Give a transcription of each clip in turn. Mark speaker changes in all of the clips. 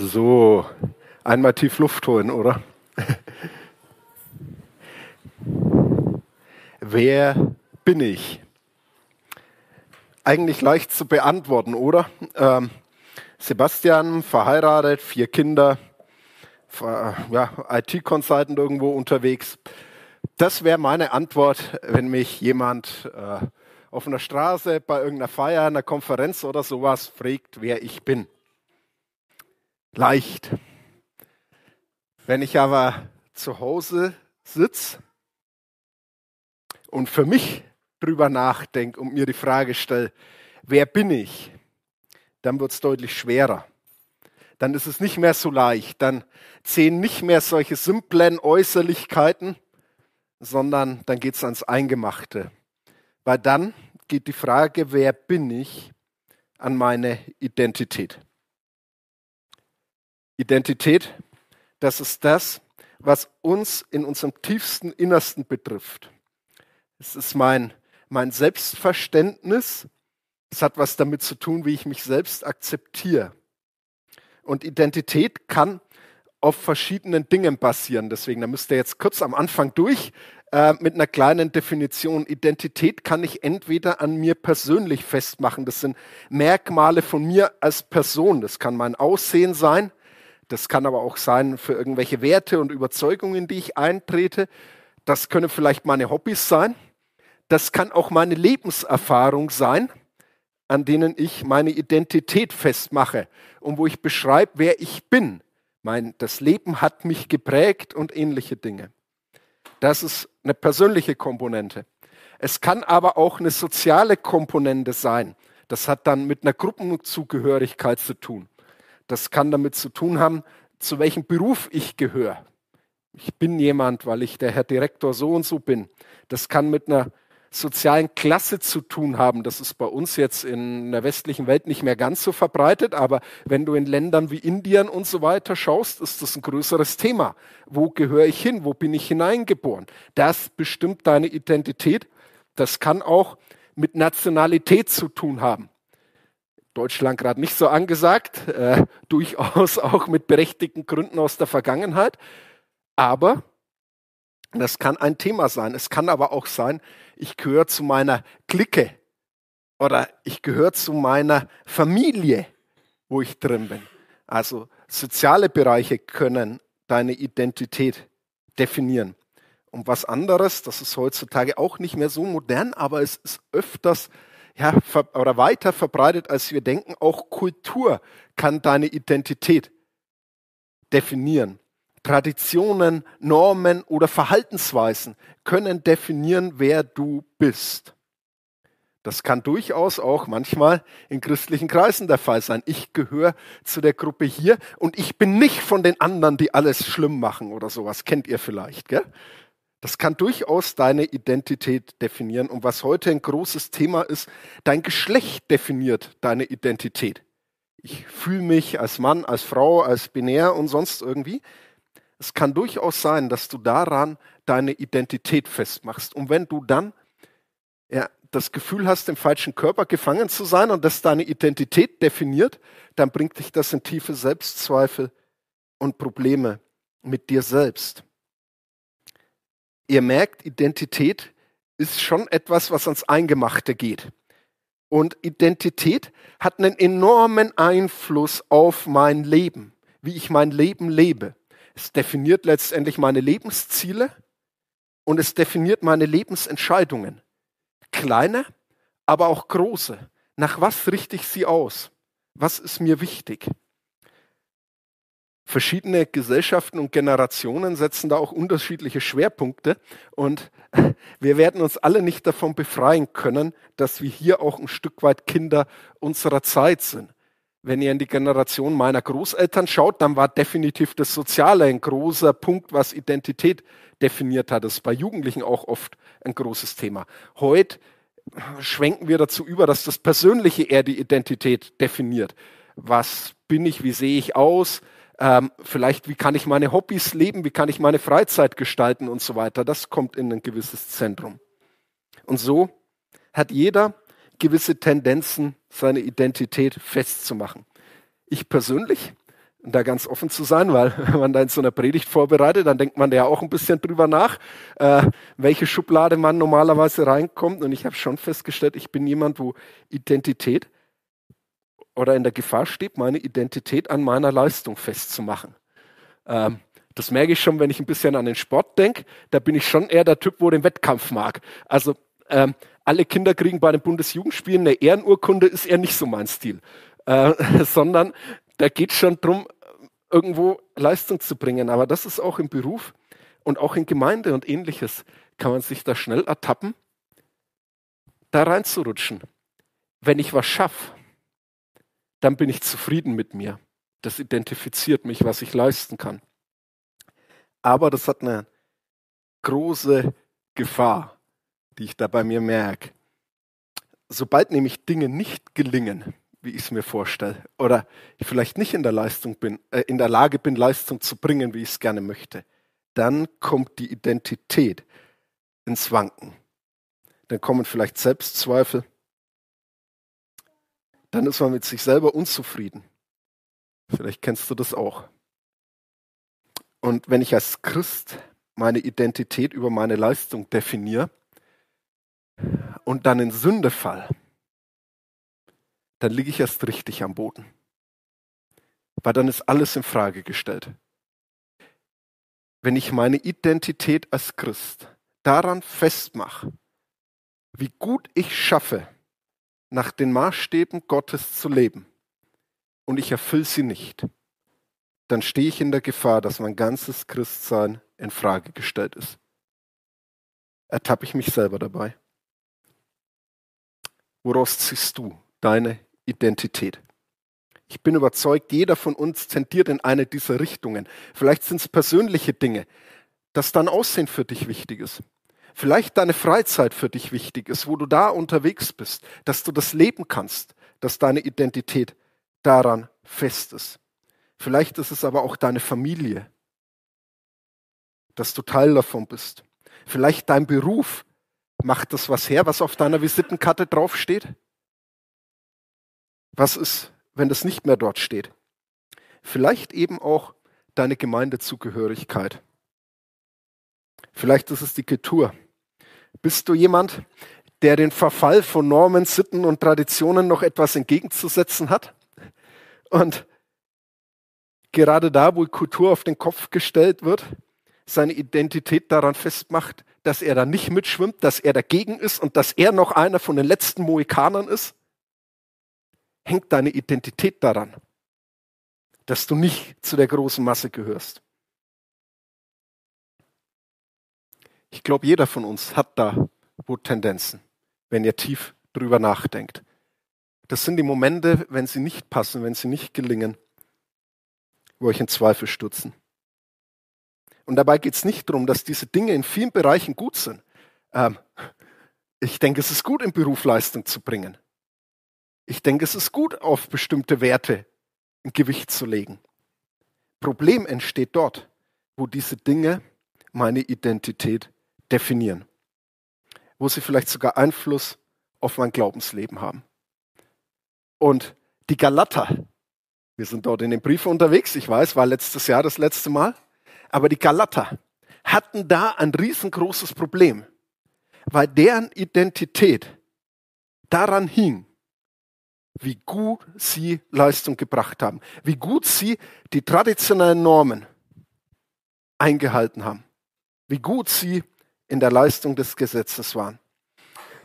Speaker 1: So, einmal tief Luft holen, oder? Wer bin ich? Eigentlich leicht zu beantworten, oder? Ähm, Sebastian, verheiratet, vier Kinder, ja, IT-Consultant irgendwo unterwegs. Das wäre meine Antwort, wenn mich jemand äh, auf einer Straße, bei irgendeiner Feier, einer Konferenz oder sowas fragt, wer ich bin leicht. Wenn ich aber zu Hause sitze und für mich drüber nachdenke und mir die Frage stelle, wer bin ich, dann wird es deutlich schwerer. Dann ist es nicht mehr so leicht. Dann zählen nicht mehr solche simplen Äußerlichkeiten, sondern dann geht es ans Eingemachte. Weil dann geht die Frage, wer bin ich, an meine Identität. Identität, das ist das, was uns in unserem tiefsten Innersten betrifft. Es ist mein, mein Selbstverständnis. Es hat was damit zu tun, wie ich mich selbst akzeptiere. Und Identität kann auf verschiedenen Dingen basieren. Deswegen, da müsst ihr jetzt kurz am Anfang durch äh, mit einer kleinen Definition. Identität kann ich entweder an mir persönlich festmachen. Das sind Merkmale von mir als Person. Das kann mein Aussehen sein. Das kann aber auch sein für irgendwelche Werte und Überzeugungen, die ich eintrete. Das können vielleicht meine Hobbys sein. Das kann auch meine Lebenserfahrung sein, an denen ich meine Identität festmache und wo ich beschreibe, wer ich bin. Mein, das Leben hat mich geprägt und ähnliche Dinge. Das ist eine persönliche Komponente. Es kann aber auch eine soziale Komponente sein. Das hat dann mit einer Gruppenzugehörigkeit zu tun. Das kann damit zu tun haben, zu welchem Beruf ich gehöre. Ich bin jemand, weil ich der Herr Direktor so und so bin. Das kann mit einer sozialen Klasse zu tun haben. Das ist bei uns jetzt in der westlichen Welt nicht mehr ganz so verbreitet, aber wenn du in Ländern wie Indien und so weiter schaust, ist das ein größeres Thema. Wo gehöre ich hin? Wo bin ich hineingeboren? Das bestimmt deine Identität. Das kann auch mit Nationalität zu tun haben. Deutschland gerade nicht so angesagt, äh, durchaus auch mit berechtigten Gründen aus der Vergangenheit. Aber das kann ein Thema sein. Es kann aber auch sein, ich gehöre zu meiner Clique oder ich gehöre zu meiner Familie, wo ich drin bin. Also soziale Bereiche können deine Identität definieren. Und was anderes, das ist heutzutage auch nicht mehr so modern, aber es ist öfters ja, oder weiter verbreitet, als wir denken. Auch Kultur kann deine Identität definieren. Traditionen, Normen oder Verhaltensweisen können definieren, wer du bist. Das kann durchaus auch manchmal in christlichen Kreisen der Fall sein. Ich gehöre zu der Gruppe hier und ich bin nicht von den anderen, die alles schlimm machen oder sowas. Kennt ihr vielleicht, gell? Das kann durchaus deine Identität definieren. Und was heute ein großes Thema ist, dein Geschlecht definiert deine Identität. Ich fühle mich als Mann, als Frau, als binär und sonst irgendwie. Es kann durchaus sein, dass du daran deine Identität festmachst. Und wenn du dann ja, das Gefühl hast, im falschen Körper gefangen zu sein und das deine Identität definiert, dann bringt dich das in tiefe Selbstzweifel und Probleme mit dir selbst ihr merkt, Identität ist schon etwas, was ans Eingemachte geht. Und Identität hat einen enormen Einfluss auf mein Leben, wie ich mein Leben lebe. Es definiert letztendlich meine Lebensziele und es definiert meine Lebensentscheidungen. Kleine, aber auch große. Nach was richte ich sie aus? Was ist mir wichtig? Verschiedene Gesellschaften und Generationen setzen da auch unterschiedliche Schwerpunkte und wir werden uns alle nicht davon befreien können, dass wir hier auch ein Stück weit Kinder unserer Zeit sind. Wenn ihr in die Generation meiner Großeltern schaut, dann war definitiv das Soziale ein großer Punkt, was Identität definiert hat. Das ist bei Jugendlichen auch oft ein großes Thema. Heute schwenken wir dazu über, dass das Persönliche eher die Identität definiert. Was bin ich, wie sehe ich aus, ähm, vielleicht, wie kann ich meine Hobbys leben, wie kann ich meine Freizeit gestalten und so weiter. Das kommt in ein gewisses Zentrum. Und so hat jeder gewisse Tendenzen, seine Identität festzumachen. Ich persönlich da ganz offen zu sein, weil wenn man da in so einer Predigt vorbereitet, dann denkt man ja auch ein bisschen drüber nach, äh, welche Schublade man normalerweise reinkommt. Und ich habe schon festgestellt, ich bin jemand, wo Identität oder in der Gefahr steht, meine Identität an meiner Leistung festzumachen. Ähm, das merke ich schon, wenn ich ein bisschen an den Sport denke. Da bin ich schon eher der Typ, wo den Wettkampf mag. Also ähm, alle Kinder kriegen bei den Bundesjugendspielen eine Ehrenurkunde, ist eher nicht so mein Stil. Äh, sondern da geht schon darum, irgendwo Leistung zu bringen. Aber das ist auch im Beruf und auch in Gemeinde und ähnliches kann man sich da schnell ertappen, da reinzurutschen. Wenn ich was schaffe, dann bin ich zufrieden mit mir. Das identifiziert mich, was ich leisten kann. Aber das hat eine große Gefahr, die ich da bei mir merke. Sobald nämlich Dinge nicht gelingen, wie ich es mir vorstelle, oder ich vielleicht nicht in der Leistung bin, äh, in der Lage bin, Leistung zu bringen, wie ich es gerne möchte, dann kommt die Identität ins Wanken. Dann kommen vielleicht Selbstzweifel. Dann ist man mit sich selber unzufrieden. Vielleicht kennst du das auch. Und wenn ich als Christ meine Identität über meine Leistung definiere und dann in Sünde fall, dann liege ich erst richtig am Boden. Weil dann ist alles in Frage gestellt. Wenn ich meine Identität als Christ daran festmache, wie gut ich schaffe, nach den Maßstäben Gottes zu leben, und ich erfülle sie nicht, dann stehe ich in der Gefahr, dass mein ganzes Christsein in Frage gestellt ist. Ertappe ich mich selber dabei. Woraus ziehst du deine Identität. Ich bin überzeugt, jeder von uns tendiert in eine dieser Richtungen. Vielleicht sind es persönliche Dinge, dass dein Aussehen für dich wichtig ist. Vielleicht deine Freizeit für dich wichtig ist, wo du da unterwegs bist, dass du das leben kannst, dass deine Identität daran fest ist. Vielleicht ist es aber auch deine Familie, dass du Teil davon bist. Vielleicht dein Beruf macht das was her, was auf deiner Visitenkarte draufsteht. Was ist, wenn das nicht mehr dort steht? Vielleicht eben auch deine Gemeindezugehörigkeit. Vielleicht ist es die Kultur. Bist du jemand, der den Verfall von Normen, Sitten und Traditionen noch etwas entgegenzusetzen hat? Und gerade da, wo Kultur auf den Kopf gestellt wird, seine Identität daran festmacht, dass er da nicht mitschwimmt, dass er dagegen ist und dass er noch einer von den letzten Mohikanern ist? hängt deine Identität daran, dass du nicht zu der großen Masse gehörst. Ich glaube, jeder von uns hat da wo Tendenzen, wenn ihr tief drüber nachdenkt. Das sind die Momente, wenn sie nicht passen, wenn sie nicht gelingen, wo euch in Zweifel stürzen. Und dabei geht es nicht darum, dass diese Dinge in vielen Bereichen gut sind. Ähm, ich denke, es ist gut, im Beruf Leistung zu bringen. Ich denke, es ist gut, auf bestimmte Werte ein Gewicht zu legen. Problem entsteht dort, wo diese Dinge meine Identität definieren, wo sie vielleicht sogar Einfluss auf mein Glaubensleben haben. Und die Galater, wir sind dort in den Briefen unterwegs, ich weiß, war letztes Jahr das letzte Mal, aber die Galater hatten da ein riesengroßes Problem, weil deren Identität daran hing, wie gut sie Leistung gebracht haben, wie gut sie die traditionellen Normen eingehalten haben, wie gut sie in der Leistung des Gesetzes waren.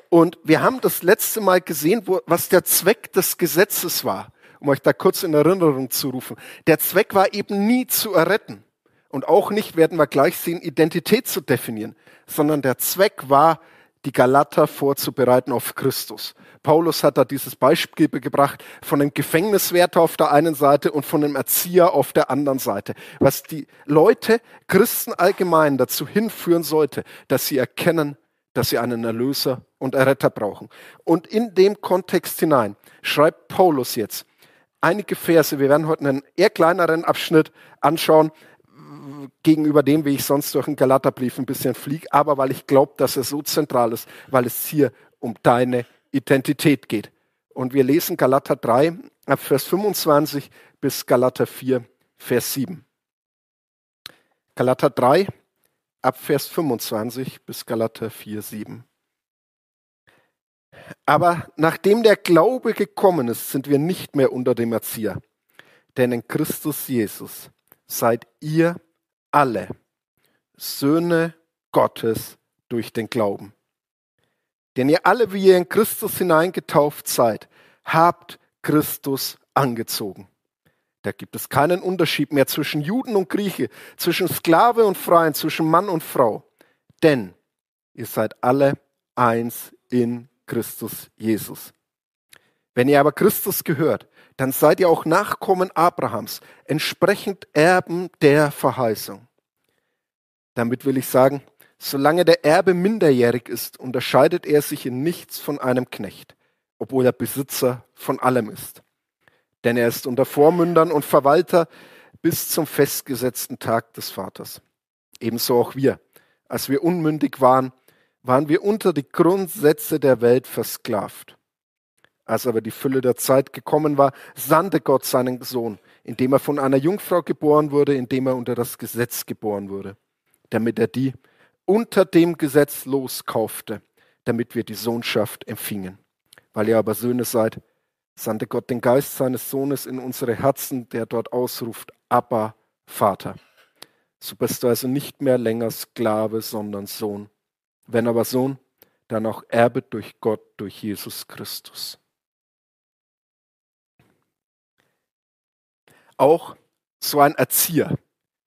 Speaker 1: Und wir haben das letzte Mal gesehen, wo, was der Zweck des Gesetzes war, um euch da kurz in Erinnerung zu rufen. Der Zweck war eben nie zu erretten und auch nicht, werden wir gleich sehen, Identität zu definieren, sondern der Zweck war, die Galater vorzubereiten auf Christus. Paulus hat da dieses Beispiel gebracht von dem Gefängniswärter auf der einen Seite und von dem Erzieher auf der anderen Seite. Was die Leute, Christen allgemein dazu hinführen sollte, dass sie erkennen, dass sie einen Erlöser und Erretter brauchen. Und in dem Kontext hinein schreibt Paulus jetzt einige Verse. Wir werden heute einen eher kleineren Abschnitt anschauen, gegenüber dem, wie ich sonst durch einen Galaterbrief ein bisschen fliege, aber weil ich glaube, dass er so zentral ist, weil es hier um deine Identität geht. Und wir lesen Galater 3, Vers 25 bis Galater 4, Vers 7. Galater 3, ab Vers 25 bis Galater 4, 7. Aber nachdem der Glaube gekommen ist, sind wir nicht mehr unter dem Erzieher. Denn in Christus Jesus seid ihr alle Söhne Gottes durch den Glauben. Denn ihr alle, wie ihr in Christus hineingetauft seid, habt Christus angezogen. Da gibt es keinen Unterschied mehr zwischen Juden und Grieche, zwischen Sklave und Freien, zwischen Mann und Frau. Denn ihr seid alle eins in Christus Jesus. Wenn ihr aber Christus gehört, dann seid ihr auch Nachkommen Abrahams, entsprechend Erben der Verheißung. Damit will ich sagen, solange der Erbe minderjährig ist, unterscheidet er sich in nichts von einem Knecht, obwohl er Besitzer von allem ist. Denn er ist unter Vormündern und Verwalter bis zum festgesetzten Tag des Vaters. Ebenso auch wir. Als wir unmündig waren, waren wir unter die Grundsätze der Welt versklavt. Als aber die Fülle der Zeit gekommen war, sandte Gott seinen Sohn, indem er von einer Jungfrau geboren wurde, indem er unter das Gesetz geboren wurde, damit er die unter dem Gesetz loskaufte, damit wir die Sohnschaft empfingen. Weil ihr aber Söhne seid, sandte Gott den Geist seines Sohnes in unsere Herzen, der dort ausruft, Abba, Vater. So bist du also nicht mehr länger Sklave, sondern Sohn. Wenn aber Sohn, dann auch Erbe durch Gott, durch Jesus Christus. Auch so ein Erzieher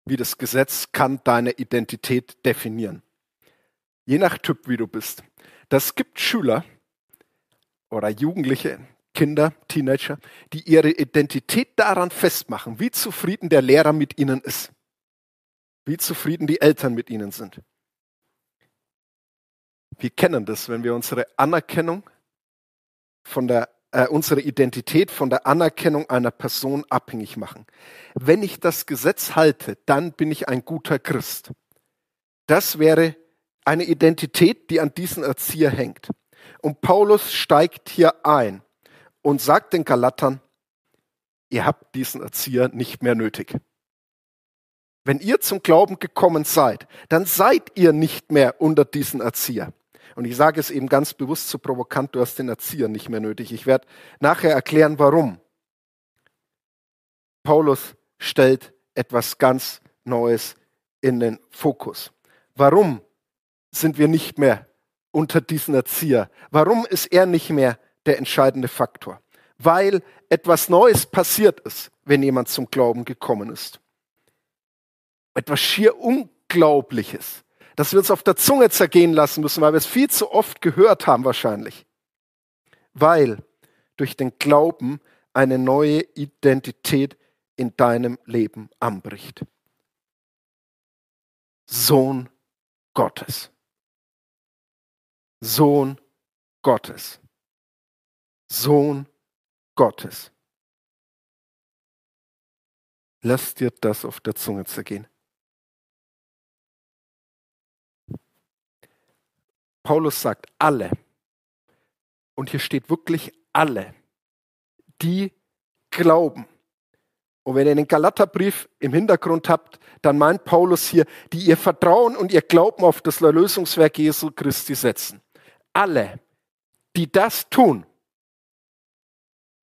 Speaker 1: wie das Gesetz kann deine Identität definieren. Je nach Typ, wie du bist. Das gibt Schüler oder Jugendliche, Kinder, Teenager, die ihre Identität daran festmachen, wie zufrieden der Lehrer mit ihnen ist, wie zufrieden die Eltern mit ihnen sind. Wir kennen das, wenn wir unsere Anerkennung von der äh, unsere Identität von der Anerkennung einer Person abhängig machen. Wenn ich das Gesetz halte, dann bin ich ein guter Christ. Das wäre eine Identität, die an diesen Erzieher hängt. Und Paulus steigt hier ein und sagt den Galatern, ihr habt diesen Erzieher nicht mehr nötig. Wenn ihr zum Glauben gekommen seid, dann seid ihr nicht mehr unter diesen Erzieher. Und ich sage es eben ganz bewusst so provokant, du hast den Erzieher nicht mehr nötig. Ich werde nachher erklären, warum. Paulus stellt etwas ganz Neues in den Fokus. Warum sind wir nicht mehr unter diesen Erzieher? Warum ist er nicht mehr der entscheidende Faktor? Weil etwas Neues passiert ist, wenn jemand zum Glauben gekommen ist. Etwas schier Unglaubliches dass wir uns auf der Zunge zergehen lassen müssen, weil wir es viel zu oft gehört haben wahrscheinlich. Weil durch den Glauben eine neue Identität in deinem Leben anbricht. Sohn Gottes. Sohn Gottes. Sohn Gottes. Lass dir das auf der Zunge zergehen. Paulus sagt alle. Und hier steht wirklich alle, die glauben. Und wenn ihr den Galaterbrief im Hintergrund habt, dann meint Paulus hier, die ihr Vertrauen und ihr Glauben auf das Erlösungswerk Jesu Christi setzen. Alle, die das tun,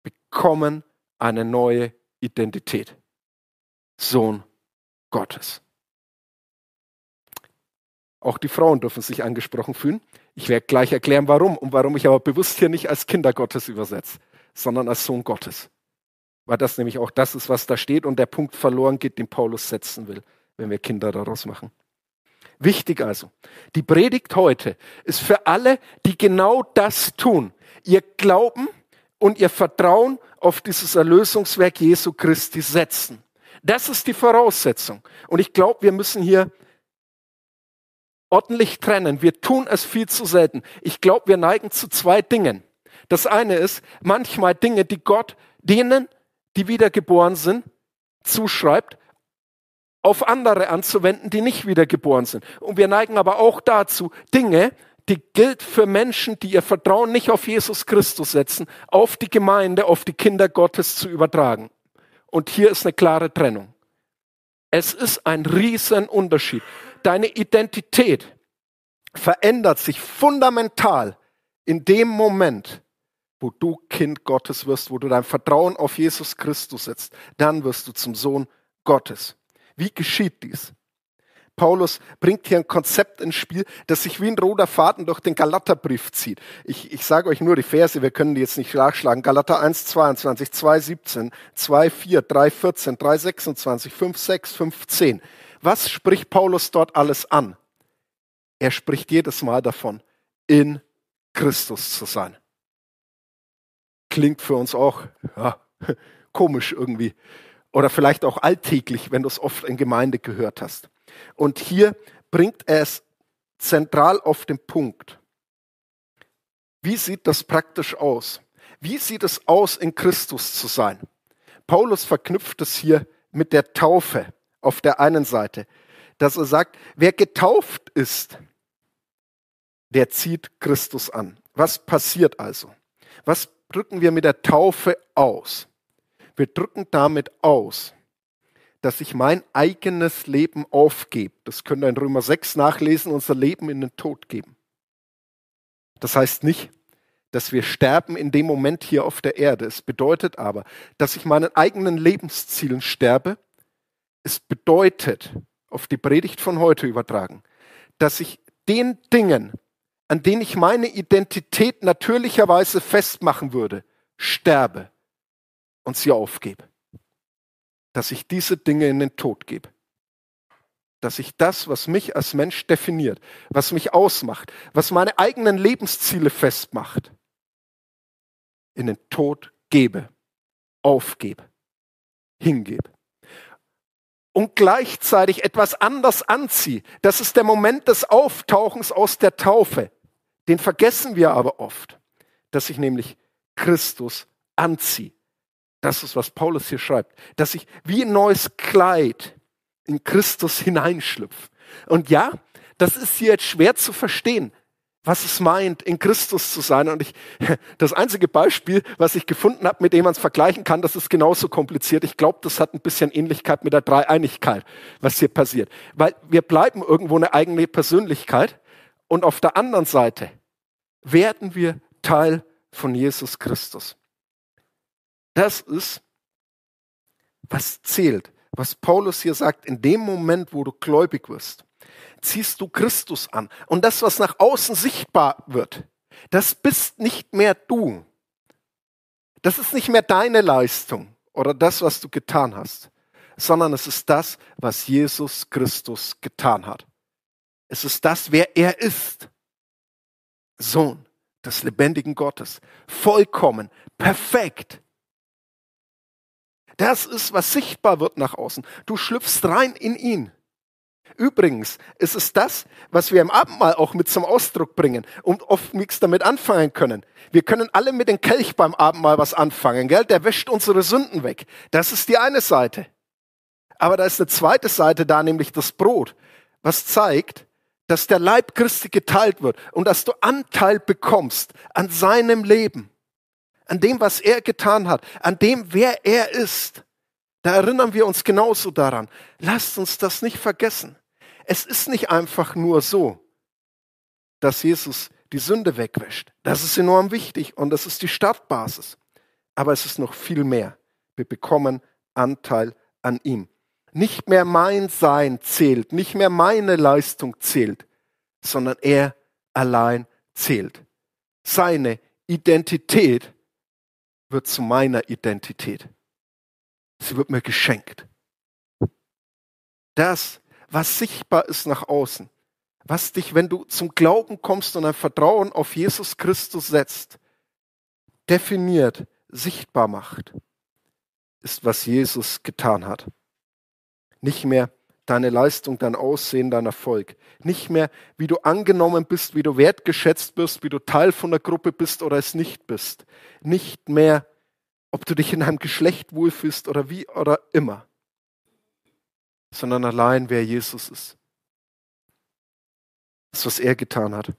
Speaker 1: bekommen eine neue Identität. Sohn Gottes. Auch die Frauen dürfen sich angesprochen fühlen. Ich werde gleich erklären, warum und warum ich aber bewusst hier nicht als Kinder Gottes übersetze, sondern als Sohn Gottes. Weil das nämlich auch das ist, was da steht und der Punkt verloren geht, den Paulus setzen will, wenn wir Kinder daraus machen. Wichtig also, die Predigt heute ist für alle, die genau das tun. Ihr Glauben und ihr Vertrauen auf dieses Erlösungswerk Jesu Christi setzen. Das ist die Voraussetzung. Und ich glaube, wir müssen hier ordentlich trennen. Wir tun es viel zu selten. Ich glaube, wir neigen zu zwei Dingen. Das eine ist manchmal Dinge, die Gott denen, die wiedergeboren sind, zuschreibt, auf andere anzuwenden, die nicht wiedergeboren sind. Und wir neigen aber auch dazu, Dinge, die gilt für Menschen, die ihr Vertrauen nicht auf Jesus Christus setzen, auf die Gemeinde, auf die Kinder Gottes zu übertragen. Und hier ist eine klare Trennung. Es ist ein riesen Unterschied. Deine Identität verändert sich fundamental in dem Moment, wo du Kind Gottes wirst, wo du dein Vertrauen auf Jesus Christus setzt. Dann wirst du zum Sohn Gottes. Wie geschieht dies? Paulus bringt hier ein Konzept ins Spiel, das sich wie ein roter Faden durch den Galaterbrief zieht. Ich, ich sage euch nur die Verse, wir können die jetzt nicht nachschlagen. Galater 1, 22, 2, 17, 2, 4, 3, 14, 3, 26, 5, 6, 5, 10. Was spricht Paulus dort alles an? Er spricht jedes Mal davon, in Christus zu sein. Klingt für uns auch ja, komisch irgendwie. Oder vielleicht auch alltäglich, wenn du es oft in Gemeinde gehört hast. Und hier bringt er es zentral auf den Punkt. Wie sieht das praktisch aus? Wie sieht es aus, in Christus zu sein? Paulus verknüpft es hier mit der Taufe auf der einen Seite, dass er sagt, wer getauft ist, der zieht Christus an. Was passiert also? Was drücken wir mit der Taufe aus? Wir drücken damit aus, dass ich mein eigenes Leben aufgebe. Das könnt ihr in Römer 6 nachlesen, unser Leben in den Tod geben. Das heißt nicht, dass wir sterben in dem Moment hier auf der Erde. Es bedeutet aber, dass ich meinen eigenen Lebenszielen sterbe. Es bedeutet, auf die Predigt von heute übertragen, dass ich den Dingen, an denen ich meine Identität natürlicherweise festmachen würde, sterbe und sie aufgebe dass ich diese Dinge in den Tod gebe. Dass ich das, was mich als Mensch definiert, was mich ausmacht, was meine eigenen Lebensziele festmacht, in den Tod gebe, aufgebe, hingebe. Und gleichzeitig etwas anders anziehe. Das ist der Moment des Auftauchens aus der Taufe. Den vergessen wir aber oft, dass ich nämlich Christus anziehe. Das ist, was Paulus hier schreibt, dass ich wie ein neues Kleid in Christus hineinschlüpfe. Und ja, das ist hier jetzt schwer zu verstehen, was es meint, in Christus zu sein. Und ich, das einzige Beispiel, was ich gefunden habe, mit dem man es vergleichen kann, das ist genauso kompliziert. Ich glaube, das hat ein bisschen Ähnlichkeit mit der Dreieinigkeit, was hier passiert. Weil wir bleiben irgendwo eine eigene Persönlichkeit und auf der anderen Seite werden wir Teil von Jesus Christus. Das ist, was zählt. Was Paulus hier sagt, in dem Moment, wo du gläubig wirst, ziehst du Christus an. Und das, was nach außen sichtbar wird, das bist nicht mehr du. Das ist nicht mehr deine Leistung oder das, was du getan hast, sondern es ist das, was Jesus Christus getan hat. Es ist das, wer er ist. Sohn des lebendigen Gottes. Vollkommen, perfekt, das ist, was sichtbar wird nach außen. Du schlüpfst rein in ihn. Übrigens ist es das, was wir im Abendmahl auch mit zum Ausdruck bringen und oft nichts damit anfangen können. Wir können alle mit dem Kelch beim Abendmahl was anfangen, gell? Der wäscht unsere Sünden weg. Das ist die eine Seite. Aber da ist eine zweite Seite da, nämlich das Brot, was zeigt, dass der Leib Christi geteilt wird und dass du Anteil bekommst an seinem Leben an dem, was er getan hat, an dem, wer er ist. Da erinnern wir uns genauso daran. Lasst uns das nicht vergessen. Es ist nicht einfach nur so, dass Jesus die Sünde wegwäscht. Das ist enorm wichtig und das ist die Startbasis. Aber es ist noch viel mehr. Wir bekommen Anteil an ihm. Nicht mehr mein Sein zählt, nicht mehr meine Leistung zählt, sondern er allein zählt. Seine Identität wird zu meiner Identität. Sie wird mir geschenkt. Das, was sichtbar ist nach außen, was dich, wenn du zum Glauben kommst und ein Vertrauen auf Jesus Christus setzt, definiert, sichtbar macht, ist, was Jesus getan hat. Nicht mehr deine Leistung, dein Aussehen, dein Erfolg. Nicht mehr, wie du angenommen bist, wie du wertgeschätzt bist, wie du Teil von der Gruppe bist oder es nicht bist. Nicht mehr, ob du dich in einem Geschlecht wohlfühlst oder wie oder immer, sondern allein, wer Jesus ist. Das, was er getan hat.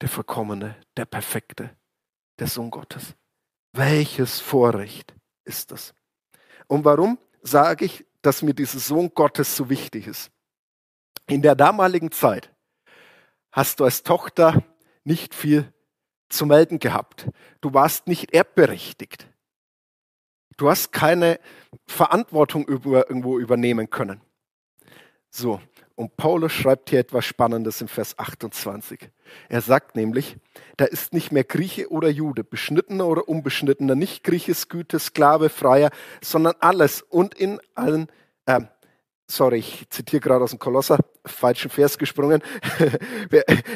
Speaker 1: Der Vollkommene, der Perfekte, der Sohn Gottes. Welches Vorrecht ist das? Und warum sage ich dass mir dieser Sohn Gottes so wichtig ist. In der damaligen Zeit hast du als Tochter nicht viel zu melden gehabt. Du warst nicht erbberechtigt. Du hast keine Verantwortung über, irgendwo übernehmen können. So, und Paulus schreibt hier etwas Spannendes im Vers 28. Er sagt nämlich, da ist nicht mehr Grieche oder Jude, Beschnittener oder Unbeschnittener, nicht Grieche, Güte, Sklave, Freier, sondern alles und in allen, äh, sorry, ich zitiere gerade aus dem Kolosser, falschen Vers gesprungen.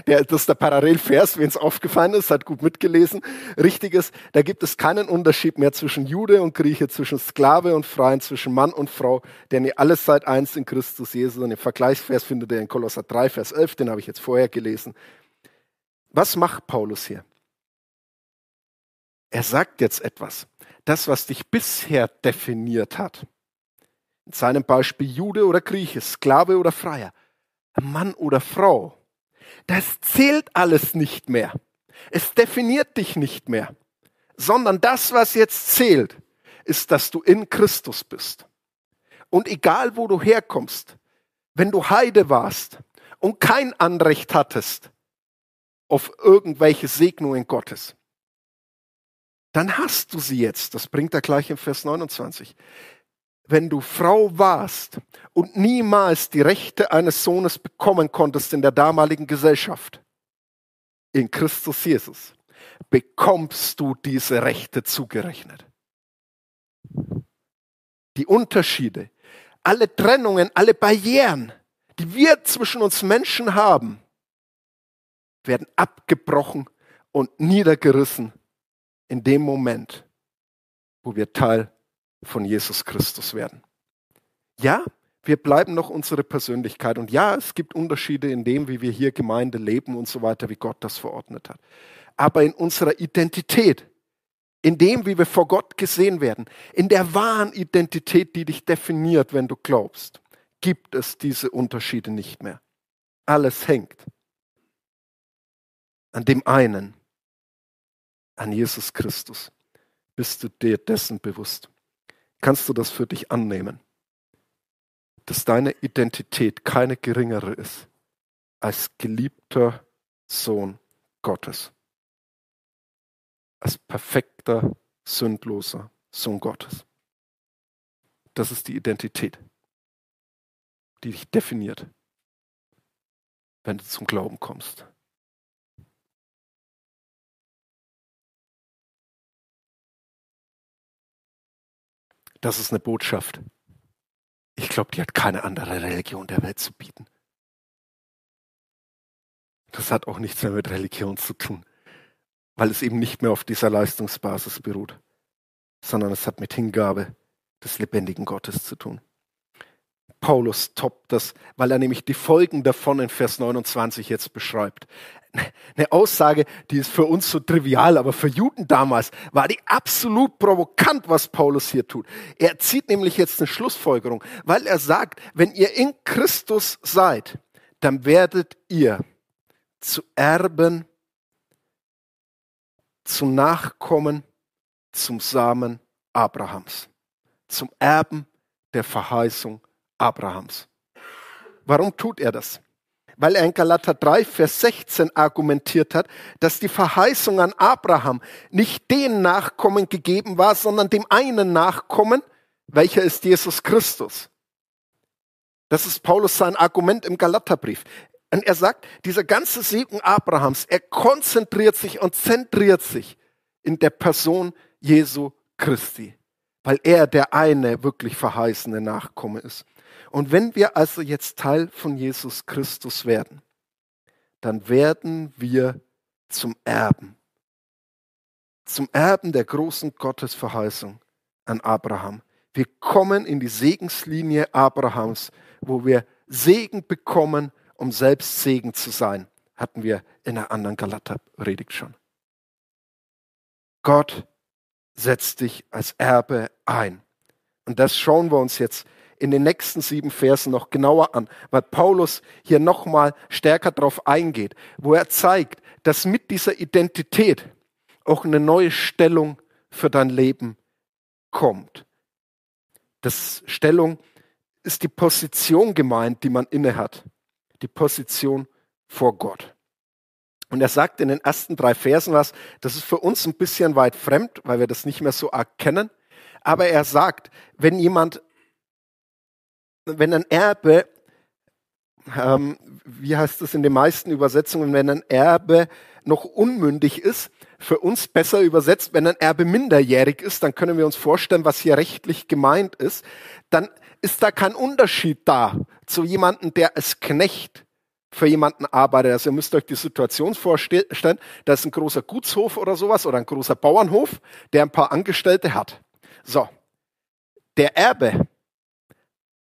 Speaker 1: das ist der Parallelvers, wenn es aufgefallen ist, hat gut mitgelesen. Richtiges, da gibt es keinen Unterschied mehr zwischen Jude und Grieche, zwischen Sklave und Freien, zwischen Mann und Frau, denn ihr alles seid eins in Christus Jesus. Und im Vergleichsvers findet ihr in Kolosser 3, Vers 11, den habe ich jetzt vorher gelesen. Was macht Paulus hier? Er sagt jetzt etwas. Das, was dich bisher definiert hat, seinem Beispiel Jude oder Grieche, Sklave oder Freier, Mann oder Frau, das zählt alles nicht mehr. Es definiert dich nicht mehr, sondern das, was jetzt zählt, ist, dass du in Christus bist. Und egal, wo du herkommst, wenn du Heide warst und kein Anrecht hattest auf irgendwelche Segnungen Gottes, dann hast du sie jetzt. Das bringt er gleich im Vers 29 wenn du Frau warst und niemals die Rechte eines Sohnes bekommen konntest in der damaligen Gesellschaft, in Christus Jesus, bekommst du diese Rechte zugerechnet. Die Unterschiede, alle Trennungen, alle Barrieren, die wir zwischen uns Menschen haben, werden abgebrochen und niedergerissen in dem Moment, wo wir Teil von Jesus Christus werden. Ja, wir bleiben noch unsere Persönlichkeit. Und ja, es gibt Unterschiede in dem, wie wir hier Gemeinde leben und so weiter, wie Gott das verordnet hat. Aber in unserer Identität, in dem, wie wir vor Gott gesehen werden, in der wahren Identität, die dich definiert, wenn du glaubst, gibt es diese Unterschiede nicht mehr. Alles hängt an dem einen, an Jesus Christus. Bist du dir dessen bewusst? Kannst du das für dich annehmen, dass deine Identität keine geringere ist als geliebter Sohn Gottes, als perfekter, sündloser Sohn Gottes. Das ist die Identität, die dich definiert, wenn du zum Glauben kommst. Das ist eine Botschaft. Ich glaube, die hat keine andere Religion der Welt zu bieten. Das hat auch nichts mehr mit Religion zu tun, weil es eben nicht mehr auf dieser Leistungsbasis beruht, sondern es hat mit Hingabe des lebendigen Gottes zu tun. Paulus toppt das, weil er nämlich die Folgen davon in Vers 29 jetzt beschreibt. Eine Aussage, die ist für uns so trivial, aber für Juden damals war die absolut provokant, was Paulus hier tut. Er zieht nämlich jetzt eine Schlussfolgerung, weil er sagt, wenn ihr in Christus seid, dann werdet ihr zu Erben, zu Nachkommen, zum Samen Abrahams, zum Erben der Verheißung Abrahams. Warum tut er das? Weil er in Galater 3, Vers 16 argumentiert hat, dass die Verheißung an Abraham nicht den Nachkommen gegeben war, sondern dem einen Nachkommen, welcher ist Jesus Christus. Das ist Paulus sein Argument im Galaterbrief. Und er sagt, dieser ganze Segen Abrahams, er konzentriert sich und zentriert sich in der Person Jesu Christi, weil er der eine wirklich verheißene Nachkomme ist. Und wenn wir also jetzt Teil von Jesus Christus werden, dann werden wir zum Erben. Zum Erben der großen Gottesverheißung an Abraham. Wir kommen in die Segenslinie Abrahams, wo wir Segen bekommen, um selbst Segen zu sein. Hatten wir in einer anderen Galater-Predigt schon. Gott setzt dich als Erbe ein. Und das schauen wir uns jetzt in den nächsten sieben Versen noch genauer an, weil Paulus hier nochmal stärker darauf eingeht, wo er zeigt, dass mit dieser Identität auch eine neue Stellung für dein Leben kommt. Das Stellung, ist die Position gemeint, die man innehat. Die Position vor Gott. Und er sagt in den ersten drei Versen was, das ist für uns ein bisschen weit fremd, weil wir das nicht mehr so erkennen. Aber er sagt, wenn jemand, wenn ein Erbe, ähm, wie heißt es in den meisten Übersetzungen, wenn ein Erbe noch unmündig ist, für uns besser übersetzt, wenn ein Erbe minderjährig ist, dann können wir uns vorstellen, was hier rechtlich gemeint ist, dann ist da kein Unterschied da zu jemandem, der als Knecht für jemanden arbeitet. Also ihr müsst euch die Situation vorstellen, da ist ein großer Gutshof oder sowas oder ein großer Bauernhof, der ein paar Angestellte hat. So, der Erbe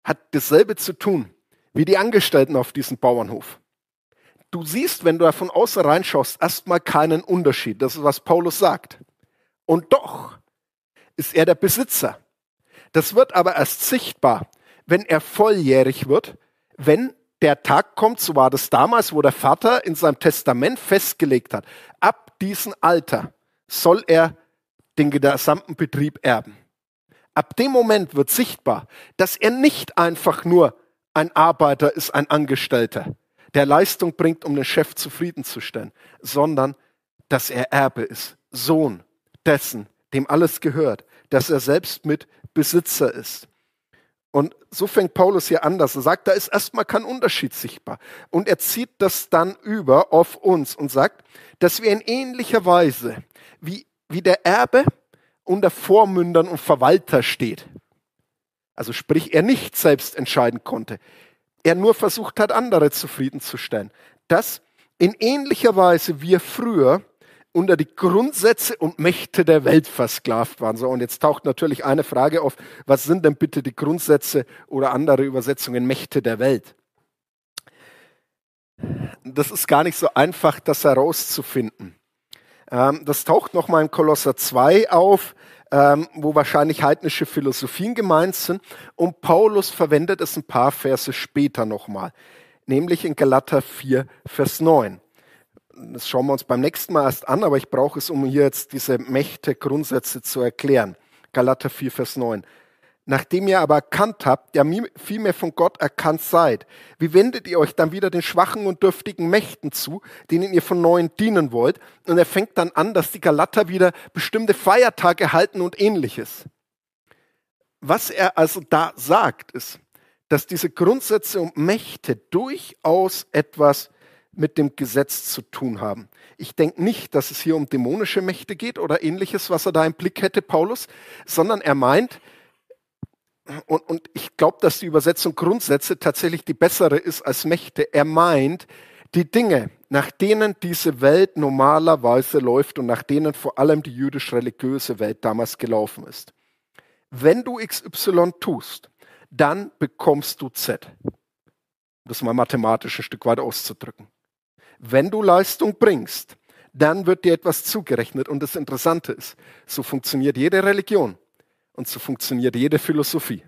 Speaker 1: hat dasselbe zu tun wie die Angestellten auf diesem Bauernhof. Du siehst, wenn du da von außen reinschaust, erstmal keinen Unterschied. Das ist, was Paulus sagt. Und doch ist er der Besitzer. Das wird aber erst sichtbar, wenn er volljährig wird, wenn der Tag kommt, so war das damals, wo der Vater in seinem Testament festgelegt hat, ab diesem Alter soll er den gesamten Betrieb erben. Ab dem Moment wird sichtbar, dass er nicht einfach nur ein Arbeiter ist, ein Angestellter, der Leistung bringt, um den Chef zufriedenzustellen, sondern dass er Erbe ist, Sohn dessen, dem alles gehört, dass er selbst mit Besitzer ist. Und so fängt Paulus hier an, dass er sagt, da ist erstmal kein Unterschied sichtbar. Und er zieht das dann über auf uns und sagt, dass wir in ähnlicher Weise, wie, wie der Erbe unter Vormündern und Verwalter steht. Also sprich, er nicht selbst entscheiden konnte. Er nur versucht hat, andere zufriedenzustellen. Dass in ähnlicher Weise wir früher unter die Grundsätze und Mächte der Welt versklavt waren. So, und jetzt taucht natürlich eine Frage auf, was sind denn bitte die Grundsätze oder andere Übersetzungen Mächte der Welt? Das ist gar nicht so einfach, das herauszufinden. Ähm, das taucht nochmal in Kolosser 2 auf, ähm, wo wahrscheinlich heidnische Philosophien gemeint sind. Und Paulus verwendet es ein paar Verse später nochmal, nämlich in Galater 4, Vers 9 das schauen wir uns beim nächsten Mal erst an, aber ich brauche es, um hier jetzt diese Mächte, Grundsätze zu erklären. Galater 4, Vers 9. Nachdem ihr aber erkannt habt, ja vielmehr von Gott erkannt seid, wie wendet ihr euch dann wieder den schwachen und dürftigen Mächten zu, denen ihr von neuem dienen wollt? Und er fängt dann an, dass die Galater wieder bestimmte Feiertage halten und ähnliches. Was er also da sagt, ist, dass diese Grundsätze und Mächte durchaus etwas mit dem Gesetz zu tun haben. Ich denke nicht, dass es hier um dämonische Mächte geht oder ähnliches, was er da im Blick hätte, Paulus, sondern er meint, und, und ich glaube, dass die Übersetzung Grundsätze tatsächlich die bessere ist als Mächte. Er meint, die Dinge, nach denen diese Welt normalerweise läuft und nach denen vor allem die jüdisch-religiöse Welt damals gelaufen ist. Wenn du XY tust, dann bekommst du Z. Um das mal mathematisch ein Stück weit auszudrücken wenn du Leistung bringst, dann wird dir etwas zugerechnet. Und das Interessante ist, so funktioniert jede Religion und so funktioniert jede Philosophie.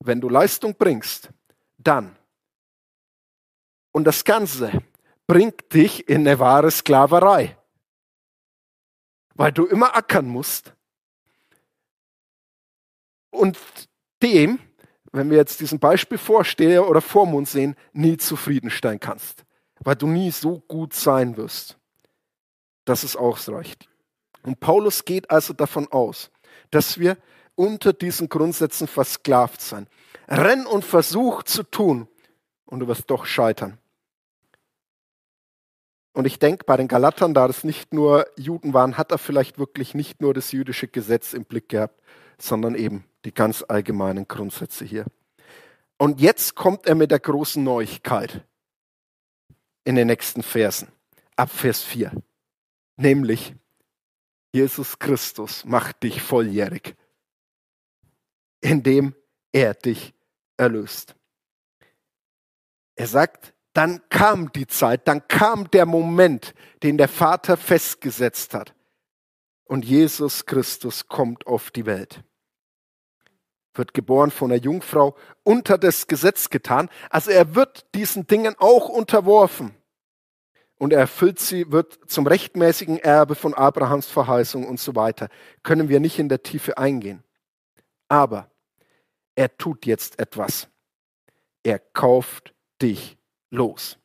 Speaker 1: Wenn du Leistung bringst, dann. Und das Ganze bringt dich in eine wahre Sklaverei, weil du immer ackern musst und dem, wenn wir jetzt diesen Beispiel Vorsteher oder Vormund sehen, nie zufriedenstellen kannst weil du nie so gut sein wirst, dass es ausreicht. Und Paulus geht also davon aus, dass wir unter diesen Grundsätzen versklavt sein. Renn und versuch zu tun und du wirst doch scheitern. Und ich denke, bei den Galatern, da es nicht nur Juden waren, hat er vielleicht wirklich nicht nur das jüdische Gesetz im Blick gehabt, sondern eben die ganz allgemeinen Grundsätze hier. Und jetzt kommt er mit der großen Neuigkeit in den nächsten Versen, ab Vers 4. Nämlich, Jesus Christus macht dich volljährig, indem er dich erlöst. Er sagt, dann kam die Zeit, dann kam der Moment, den der Vater festgesetzt hat. Und Jesus Christus kommt auf die Welt. Wird geboren von einer Jungfrau, unter das Gesetz getan. Also er wird diesen Dingen auch unterworfen und er erfüllt sie, wird zum rechtmäßigen Erbe von Abrahams Verheißung und so weiter. Können wir nicht in der Tiefe eingehen. Aber er tut jetzt etwas. Er kauft dich los.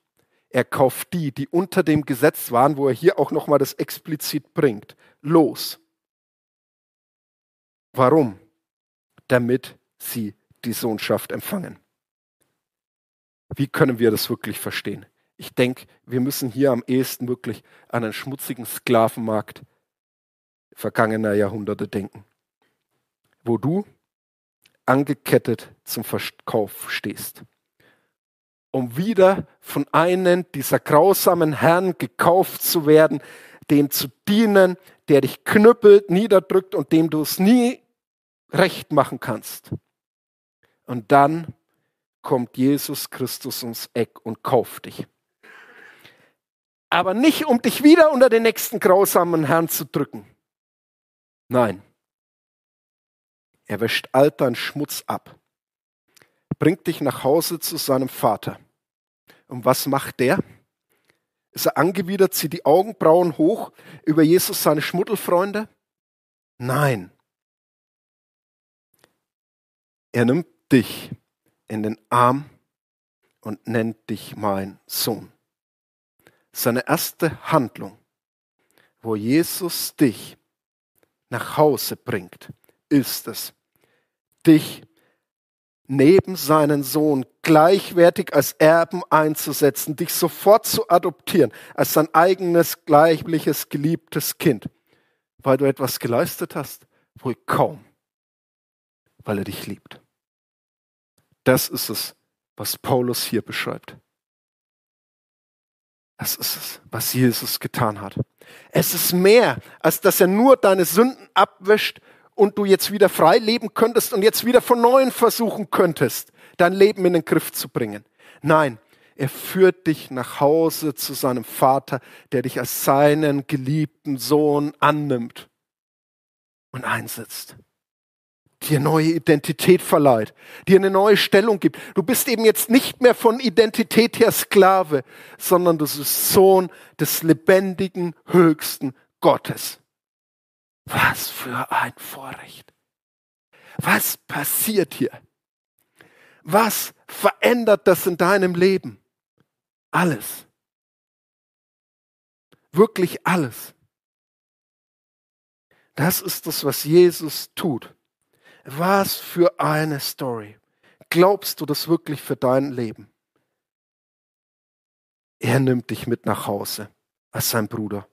Speaker 1: Er kauft die, die unter dem Gesetz waren, wo er hier auch nochmal das explizit bringt, los. Warum? Damit sie die Sohnschaft empfangen. Wie können wir das wirklich verstehen? Ich denke, wir müssen hier am ehesten wirklich an einen schmutzigen Sklavenmarkt vergangener Jahrhunderte denken, wo du angekettet zum Verkauf stehst, um wieder von einem dieser grausamen Herren gekauft zu werden, dem zu dienen, der dich knüppelt, niederdrückt und dem du es nie recht machen kannst. Und dann kommt Jesus Christus ums Eck und kauft dich. Aber nicht, um dich wieder unter den nächsten grausamen Herrn zu drücken. Nein. Er wäscht all deinen Schmutz ab, bringt dich nach Hause zu seinem Vater. Und was macht der? Ist er angewidert, zieht die Augenbrauen hoch über Jesus, seine Schmuddelfreunde? Nein. Er nimmt dich in den Arm und nennt dich mein Sohn. Seine erste Handlung, wo Jesus dich nach Hause bringt, ist es, dich neben seinen Sohn gleichwertig als Erben einzusetzen, dich sofort zu adoptieren, als sein eigenes, gleichliches, geliebtes Kind, weil du etwas geleistet hast? Wohl kaum, weil er dich liebt. Das ist es, was Paulus hier beschreibt. Das ist es, was Jesus getan hat. Es ist mehr, als dass er nur deine Sünden abwischt und du jetzt wieder frei leben könntest und jetzt wieder von neuem versuchen könntest, dein Leben in den Griff zu bringen. Nein, er führt dich nach Hause zu seinem Vater, der dich als seinen geliebten Sohn annimmt und einsetzt dir neue Identität verleiht, dir eine neue Stellung gibt. Du bist eben jetzt nicht mehr von Identität her Sklave, sondern du bist Sohn des lebendigen, höchsten Gottes. Was für ein Vorrecht. Was passiert hier? Was verändert das in deinem Leben? Alles. Wirklich alles. Das ist das, was Jesus tut. Was für eine Story. Glaubst du das wirklich für dein Leben? Er nimmt dich mit nach Hause als sein Bruder.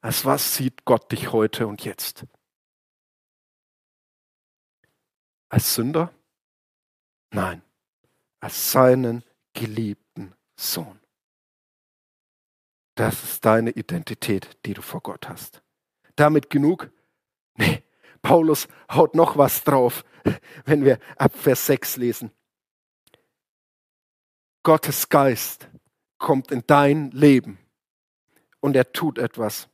Speaker 1: Als was sieht Gott dich heute und jetzt? Als Sünder? Nein, als seinen geliebten Sohn. Das ist deine Identität, die du vor Gott hast. Damit genug? Nee, Paulus haut noch was drauf, wenn wir ab Vers 6 lesen. Gottes Geist kommt in dein Leben und er tut etwas.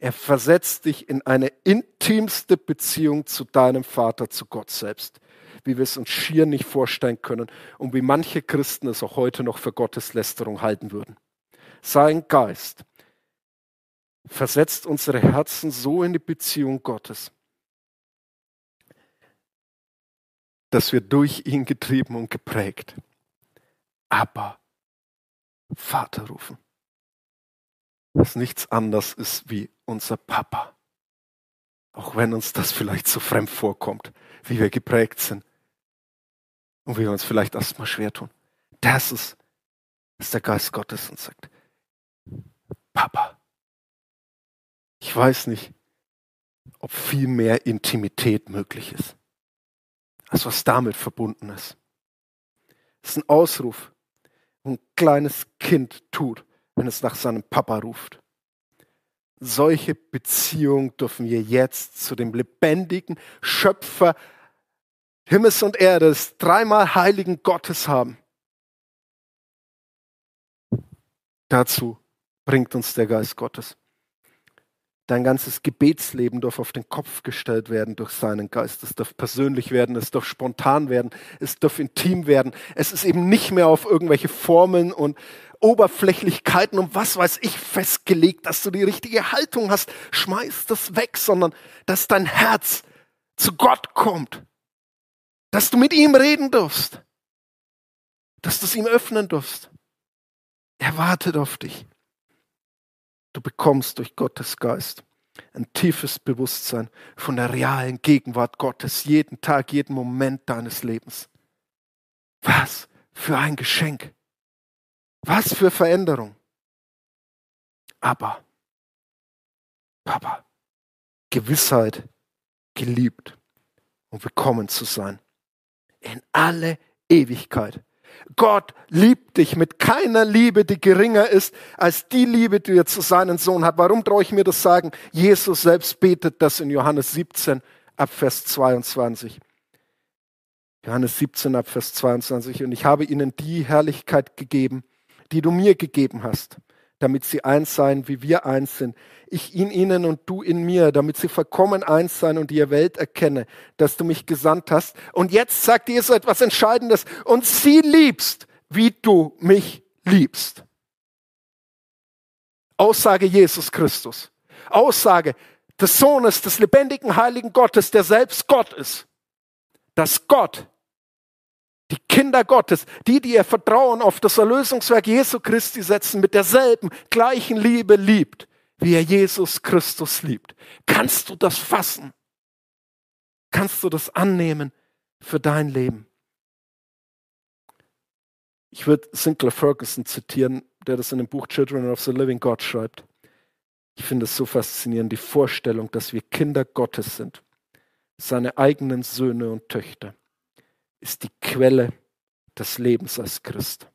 Speaker 1: Er versetzt dich in eine intimste Beziehung zu deinem Vater, zu Gott selbst, wie wir es uns schier nicht vorstellen können und wie manche Christen es auch heute noch für Gotteslästerung halten würden. Sein Geist versetzt unsere Herzen so in die Beziehung Gottes, dass wir durch ihn getrieben und geprägt, aber Vater rufen. Was nichts anderes ist wie unser Papa. Auch wenn uns das vielleicht so fremd vorkommt, wie wir geprägt sind und wie wir uns vielleicht erstmal schwer tun. Das ist, was der Geist Gottes uns sagt. Papa. Ich weiß nicht, ob viel mehr Intimität möglich ist als was damit verbunden ist. Es ist ein Ausruf, ein kleines Kind tut, wenn es nach seinem Papa ruft. Solche Beziehung dürfen wir jetzt zu dem lebendigen Schöpfer Himmels und Erde, des dreimal heiligen Gottes haben. Dazu bringt uns der Geist Gottes. Dein ganzes Gebetsleben darf auf den Kopf gestellt werden durch seinen Geist. Es darf persönlich werden, es darf spontan werden, es darf intim werden. Es ist eben nicht mehr auf irgendwelche Formeln und Oberflächlichkeiten und was weiß ich festgelegt, dass du die richtige Haltung hast. Schmeiß das weg, sondern dass dein Herz zu Gott kommt. dass du mit ihm reden durfst, dass du es ihm öffnen durfst. Er wartet auf dich. Du bekommst durch Gottes Geist ein tiefes Bewusstsein von der realen Gegenwart Gottes jeden Tag, jeden Moment deines Lebens. Was für ein Geschenk. Was für Veränderung. Aber, Papa, Gewissheit, geliebt und willkommen zu sein. In alle Ewigkeit. Gott liebt dich mit keiner Liebe, die geringer ist als die Liebe, die er zu seinem Sohn hat. Warum traue ich mir das sagen? Jesus selbst betet das in Johannes 17 ab Vers 22. Johannes 17 ab Vers 22. Und ich habe ihnen die Herrlichkeit gegeben, die du mir gegeben hast, damit sie eins seien, wie wir eins sind. Ich in ihnen und du in mir, damit sie vollkommen eins seien und die Welt erkenne, dass du mich gesandt hast. Und jetzt sagt Jesus etwas Entscheidendes. Und sie liebst, wie du mich liebst. Aussage Jesus Christus. Aussage des Sohnes, des lebendigen Heiligen Gottes, der selbst Gott ist. Dass Gott die Kinder Gottes, die, die ihr Vertrauen auf das Erlösungswerk Jesu Christi setzen, mit derselben gleichen Liebe liebt, wie er Jesus Christus liebt. Kannst du das fassen? Kannst du das annehmen für dein Leben? Ich würde Sinclair Ferguson zitieren, der das in dem Buch Children of the Living God schreibt. Ich finde es so faszinierend, die Vorstellung, dass wir Kinder Gottes sind, seine eigenen Söhne und Töchter ist die Quelle des Lebens als Christ.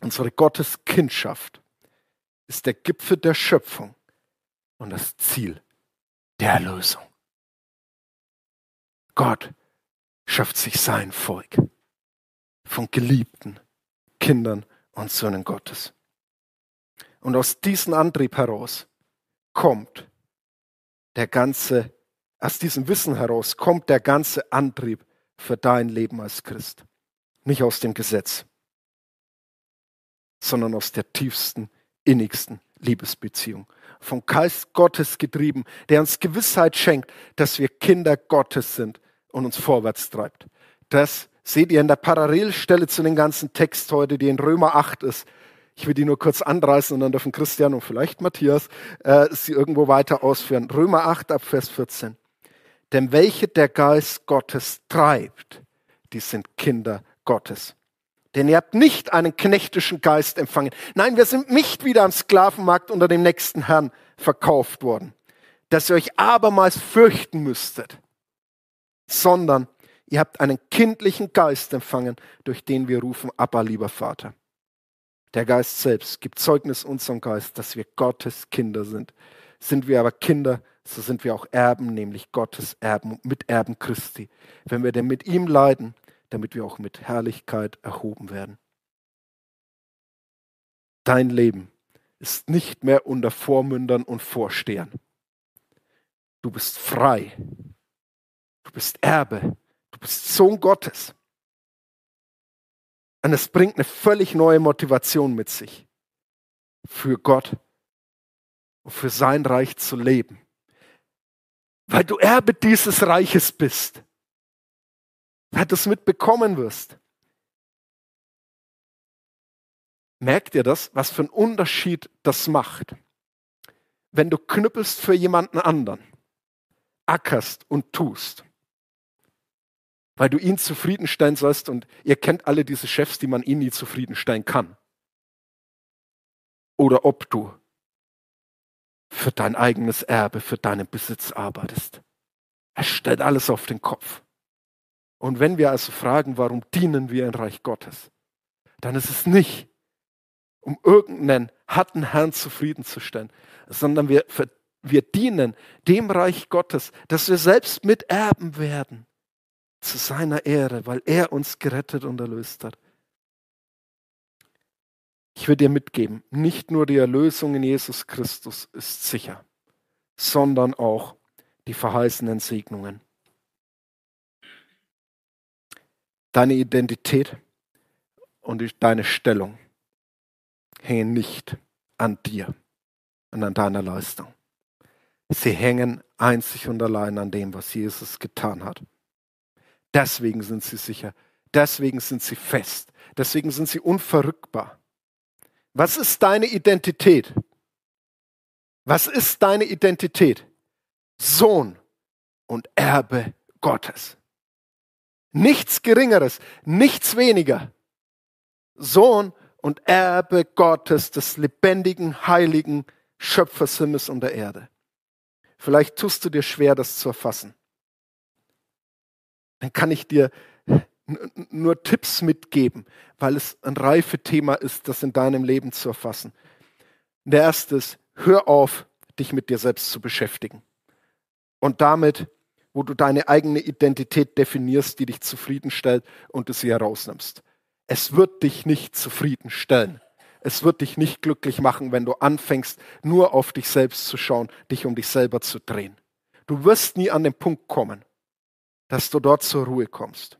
Speaker 1: Unsere Gotteskindschaft ist der Gipfel der Schöpfung und das Ziel der Erlösung. Gott schafft sich sein Volk von geliebten Kindern und Söhnen Gottes. Und aus diesem Antrieb heraus kommt der ganze, aus diesem Wissen heraus kommt der ganze Antrieb für dein Leben als Christ. Nicht aus dem Gesetz, sondern aus der tiefsten, innigsten Liebesbeziehung. Vom Geist Gottes getrieben, der uns Gewissheit schenkt, dass wir Kinder Gottes sind und uns vorwärts treibt. Das seht ihr in der Parallelstelle zu dem ganzen Text heute, die in Römer 8 ist. Ich will die nur kurz anreißen und dann dürfen Christian und vielleicht Matthias äh, sie irgendwo weiter ausführen. Römer 8 ab Vers 14. Denn welche der Geist Gottes treibt, die sind Kinder Gottes. Denn ihr habt nicht einen knechtischen Geist empfangen. Nein, wir sind nicht wieder am Sklavenmarkt unter dem nächsten Herrn verkauft worden, dass ihr euch abermals fürchten müsstet, sondern ihr habt einen kindlichen Geist empfangen, durch den wir rufen, Abba, lieber Vater. Der Geist selbst gibt Zeugnis unserem Geist, dass wir Gottes Kinder sind. Sind wir aber Kinder, so sind wir auch Erben, nämlich Gottes Erben, Miterben Christi, wenn wir denn mit ihm leiden, damit wir auch mit Herrlichkeit erhoben werden. Dein Leben ist nicht mehr unter Vormündern und Vorstehern. Du bist frei. Du bist Erbe. Du bist Sohn Gottes. Und es bringt eine völlig neue Motivation mit sich, für Gott und für sein Reich zu leben weil du Erbe dieses Reiches bist, weil du es mitbekommen wirst. Merkt ihr das, was für einen Unterschied das macht? Wenn du knüppelst für jemanden anderen, ackerst und tust, weil du ihn zufriedenstellen sollst und ihr kennt alle diese Chefs, die man ihn nie zufriedenstellen kann. Oder ob du für dein eigenes Erbe, für deinen Besitz arbeitest. Er stellt alles auf den Kopf. Und wenn wir also fragen, warum dienen wir im Reich Gottes, dann ist es nicht, um irgendeinen harten Herrn zufriedenzustellen, sondern wir, wir dienen dem Reich Gottes, dass wir selbst miterben werden zu seiner Ehre, weil er uns gerettet und erlöst hat. Ich will dir mitgeben, nicht nur die Erlösung in Jesus Christus ist sicher, sondern auch die verheißenen Segnungen. Deine Identität und deine Stellung hängen nicht an dir und an deiner Leistung. Sie hängen einzig und allein an dem, was Jesus getan hat. Deswegen sind sie sicher. Deswegen sind sie fest. Deswegen sind sie unverrückbar. Was ist deine Identität? Was ist deine Identität? Sohn und Erbe Gottes. Nichts Geringeres, nichts weniger. Sohn und Erbe Gottes, des lebendigen, heiligen Schöpfers Himmels und der Erde. Vielleicht tust du dir schwer, das zu erfassen. Dann kann ich dir nur Tipps mitgeben, weil es ein reife Thema ist, das in deinem Leben zu erfassen. Der erste ist, hör auf, dich mit dir selbst zu beschäftigen. Und damit, wo du deine eigene Identität definierst, die dich zufriedenstellt und du sie herausnimmst. Es wird dich nicht zufriedenstellen. Es wird dich nicht glücklich machen, wenn du anfängst, nur auf dich selbst zu schauen, dich um dich selber zu drehen. Du wirst nie an den Punkt kommen, dass du dort zur Ruhe kommst.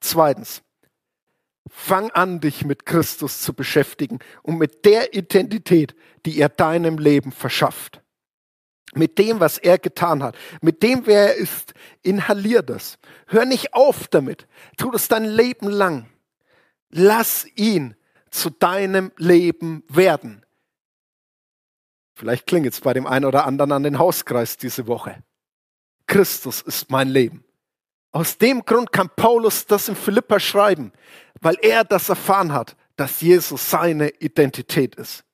Speaker 1: Zweitens, fang an, dich mit Christus zu beschäftigen und mit der Identität, die er deinem Leben verschafft. Mit dem, was er getan hat, mit dem, wer er ist, inhalier das. Hör nicht auf damit. Tu das dein Leben lang. Lass ihn zu deinem Leben werden. Vielleicht klingt es bei dem einen oder anderen an den Hauskreis diese Woche. Christus ist mein Leben. Aus dem Grund kann Paulus das in Philippa schreiben, weil er das erfahren hat, dass Jesus seine Identität ist.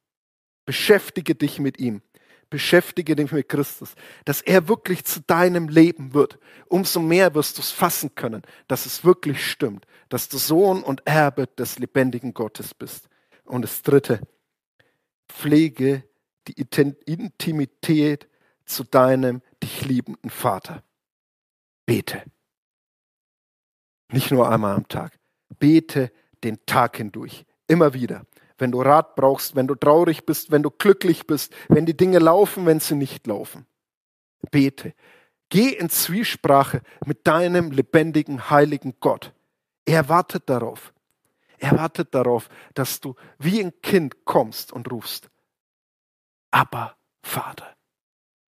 Speaker 1: Beschäftige dich mit ihm. Beschäftige dich mit Christus, dass er wirklich zu deinem Leben wird. Umso mehr wirst du es fassen können, dass es wirklich stimmt, dass du Sohn und Erbe des lebendigen Gottes bist. Und das Dritte, pflege die Intimität zu deinem dich liebenden Vater. Bete. Nicht nur einmal am Tag. Bete den Tag hindurch. Immer wieder. Wenn du Rat brauchst, wenn du traurig bist, wenn du glücklich bist, wenn die Dinge laufen, wenn sie nicht laufen. Bete. Geh in Zwiesprache mit deinem lebendigen, heiligen Gott. Er wartet darauf. Er wartet darauf, dass du wie ein Kind kommst und rufst. Aber Vater,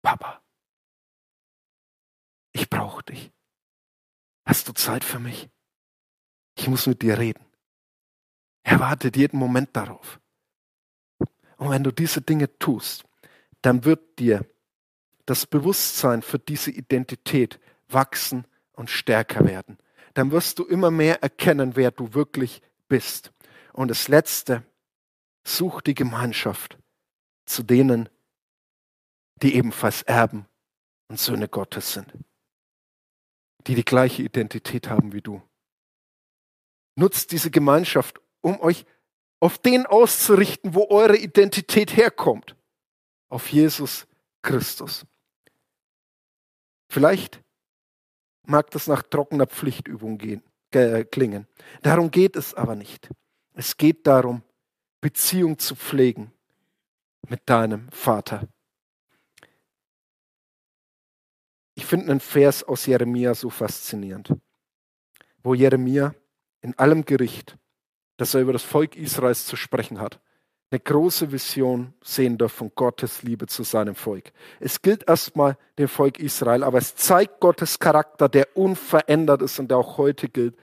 Speaker 1: Papa, ich brauche dich. Hast du Zeit für mich? Ich muss mit dir reden. Er wartet jeden Moment darauf. Und wenn du diese Dinge tust, dann wird dir das Bewusstsein für diese Identität wachsen und stärker werden. Dann wirst du immer mehr erkennen, wer du wirklich bist. Und das Letzte, such die Gemeinschaft zu denen, die ebenfalls Erben und Söhne Gottes sind die die gleiche Identität haben wie du. Nutzt diese Gemeinschaft, um euch auf den auszurichten, wo eure Identität herkommt. Auf Jesus Christus. Vielleicht mag das nach trockener Pflichtübung gehen, äh, klingen. Darum geht es aber nicht. Es geht darum, Beziehung zu pflegen mit deinem Vater. Ich finde einen Vers aus Jeremia so faszinierend, wo Jeremia in allem Gericht, das er über das Volk Israels zu sprechen hat, eine große Vision sehen darf von Gottes Liebe zu seinem Volk. Es gilt erstmal dem Volk Israel, aber es zeigt Gottes Charakter, der unverändert ist und der auch heute gilt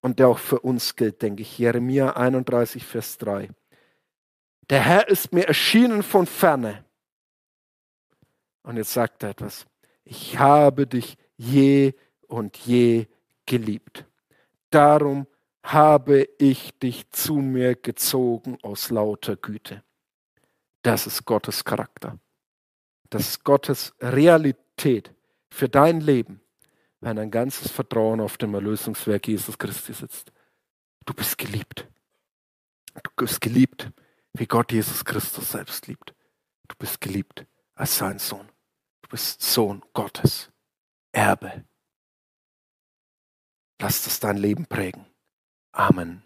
Speaker 1: und der auch für uns gilt, denke ich. Jeremia 31, Vers 3. Der Herr ist mir erschienen von ferne und jetzt sagt er etwas. Ich habe dich je und je geliebt. Darum habe ich dich zu mir gezogen aus lauter Güte. Das ist Gottes Charakter. Das ist Gottes Realität für dein Leben, wenn ein ganzes Vertrauen auf dem Erlösungswerk Jesus Christi sitzt. Du bist geliebt. Du bist geliebt, wie Gott Jesus Christus selbst liebt. Du bist geliebt als sein Sohn. Bist Sohn Gottes, Erbe. Lass das dein Leben prägen. Amen.